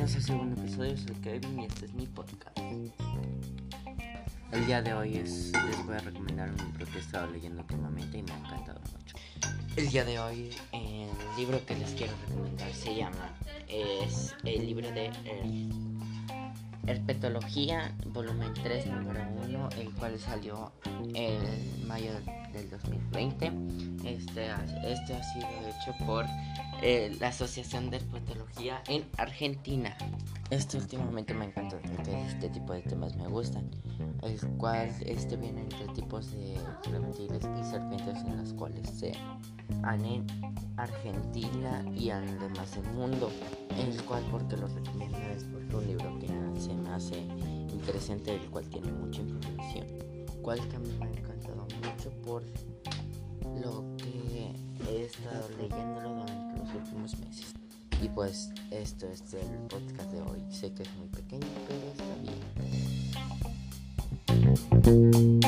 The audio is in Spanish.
bienvenidos al segundo episodio. Soy Kevin y este es mi podcast. El día de hoy es, les voy a recomendar un libro que he estado leyendo últimamente y me ha encantado mucho. El día de hoy, el libro que les quiero recomendar se llama, es el libro de er-, Herpetología, volumen 3, número 1, el cual salió el mayo del 2020. Este, este ha sido hecho por eh, la Asociación de Herpetología en Argentina. Este últimamente me encanta porque este tipo de temas me gustan, el cual este viene entre tipos de reptiles y serpientes en las cuales se han en Argentina y además del mundo, el cual porque lo recomiendo es porque un libro que se me hace interesante, el cual tiene mucha información, cual que a mí me ha encantado mucho por lo que he estado leyéndolo durante los últimos meses. Y pues esto es el podcast de hoy. Sé que es muy pequeño, pero está bien.